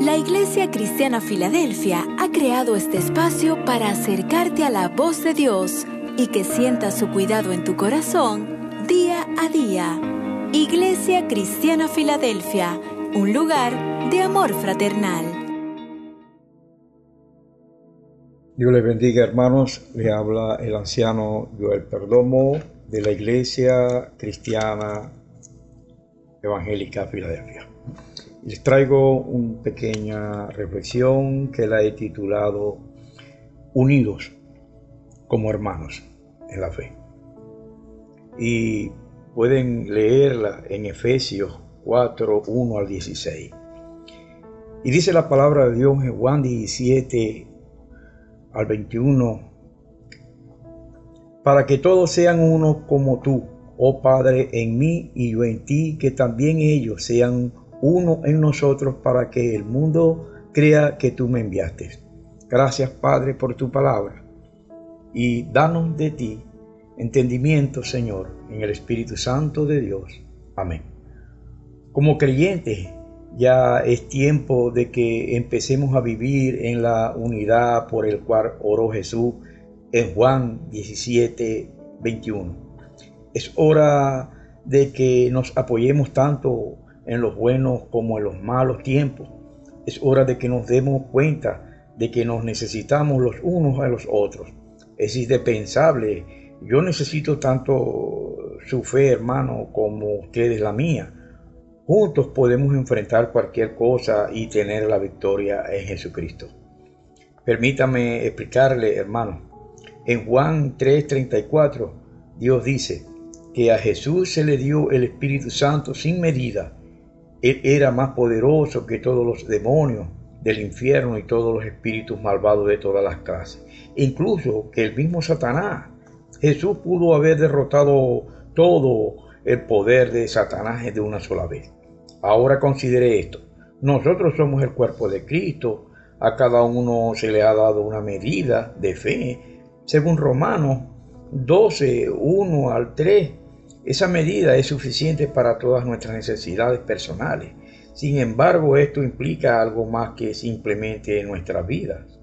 La Iglesia Cristiana Filadelfia ha creado este espacio para acercarte a la voz de Dios y que sientas su cuidado en tu corazón día a día. Iglesia Cristiana Filadelfia, un lugar de amor fraternal. Dios les bendiga hermanos, le habla el anciano Joel Perdomo de la Iglesia Cristiana Evangélica Filadelfia. Les traigo una pequeña reflexión que la he titulado Unidos como hermanos en la fe. Y pueden leerla en Efesios 4, 1 al 16. Y dice la palabra de Dios en Juan 17 al 21, para que todos sean uno como tú, oh Padre, en mí y yo en ti, que también ellos sean uno en nosotros para que el mundo crea que tú me enviaste. Gracias, Padre, por tu palabra. Y danos de ti entendimiento, Señor, en el Espíritu Santo de Dios. Amén. Como creyentes, ya es tiempo de que empecemos a vivir en la unidad por el cual oró Jesús en Juan 17, 21. Es hora de que nos apoyemos tanto en los buenos como en los malos tiempos. Es hora de que nos demos cuenta de que nos necesitamos los unos a los otros. Es indispensable. Yo necesito tanto su fe, hermano, como ustedes la mía. Juntos podemos enfrentar cualquier cosa y tener la victoria en Jesucristo. Permítame explicarle, hermano. En Juan 3:34, Dios dice que a Jesús se le dio el Espíritu Santo sin medida era más poderoso que todos los demonios del infierno y todos los espíritus malvados de todas las clases. Incluso que el mismo Satanás. Jesús pudo haber derrotado todo el poder de Satanás de una sola vez. Ahora considere esto. Nosotros somos el cuerpo de Cristo. A cada uno se le ha dado una medida de fe. Según Romanos 12, 1 al 3 esa medida es suficiente para todas nuestras necesidades personales. Sin embargo, esto implica algo más que simplemente nuestras vidas.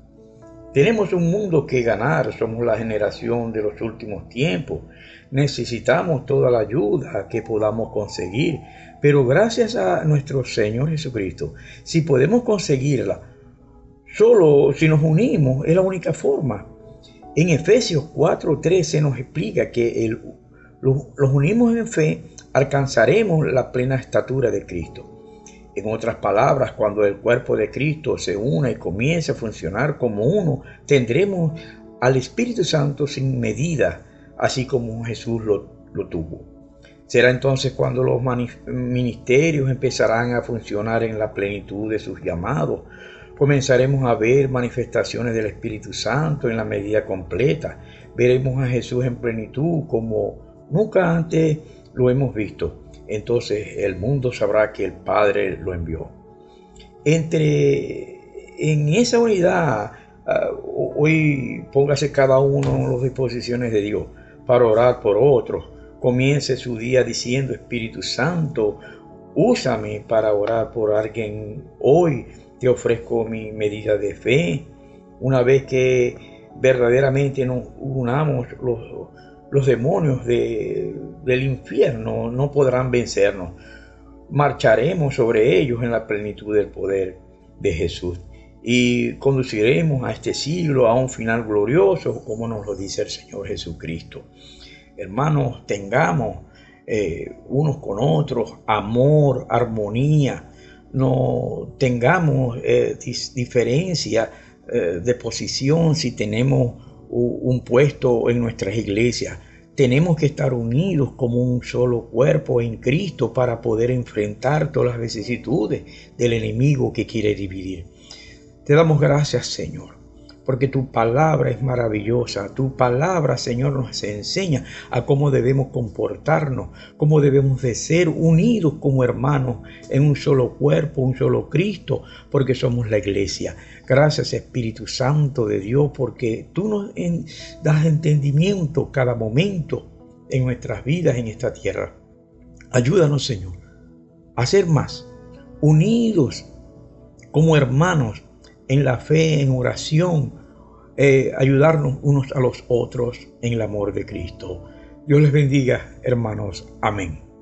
Tenemos un mundo que ganar, somos la generación de los últimos tiempos. Necesitamos toda la ayuda que podamos conseguir, pero gracias a nuestro Señor Jesucristo, si podemos conseguirla, solo si nos unimos es la única forma. En Efesios 4:13 nos explica que el los unimos en fe, alcanzaremos la plena estatura de Cristo. En otras palabras, cuando el cuerpo de Cristo se una y comience a funcionar como uno, tendremos al Espíritu Santo sin medida, así como Jesús lo, lo tuvo. Será entonces cuando los ministerios empezarán a funcionar en la plenitud de sus llamados. Comenzaremos a ver manifestaciones del Espíritu Santo en la medida completa. Veremos a Jesús en plenitud como Nunca antes lo hemos visto. Entonces el mundo sabrá que el Padre lo envió. Entre en esa unidad, ah, hoy póngase cada uno en las disposiciones de Dios para orar por otros. Comience su día diciendo, Espíritu Santo, úsame para orar por alguien. Hoy te ofrezco mi medida de fe. Una vez que verdaderamente nos unamos los los demonios del infierno no podrán vencernos. Marcharemos sobre ellos en la plenitud del poder de Jesús y conduciremos a este siglo a un final glorioso, como nos lo dice el Señor Jesucristo. Hermanos, tengamos eh, unos con otros amor, armonía, no tengamos eh, diferencia eh, de posición si tenemos un puesto en nuestras iglesias. Tenemos que estar unidos como un solo cuerpo en Cristo para poder enfrentar todas las vicisitudes del enemigo que quiere dividir. Te damos gracias, Señor porque tu palabra es maravillosa. Tu palabra, Señor, nos enseña a cómo debemos comportarnos, cómo debemos de ser unidos como hermanos en un solo cuerpo, un solo Cristo, porque somos la iglesia. Gracias, Espíritu Santo de Dios, porque tú nos das entendimiento cada momento en nuestras vidas en esta tierra. Ayúdanos, Señor, a ser más unidos como hermanos en la fe, en oración, eh, ayudarnos unos a los otros en el amor de Cristo. Dios les bendiga, hermanos. Amén.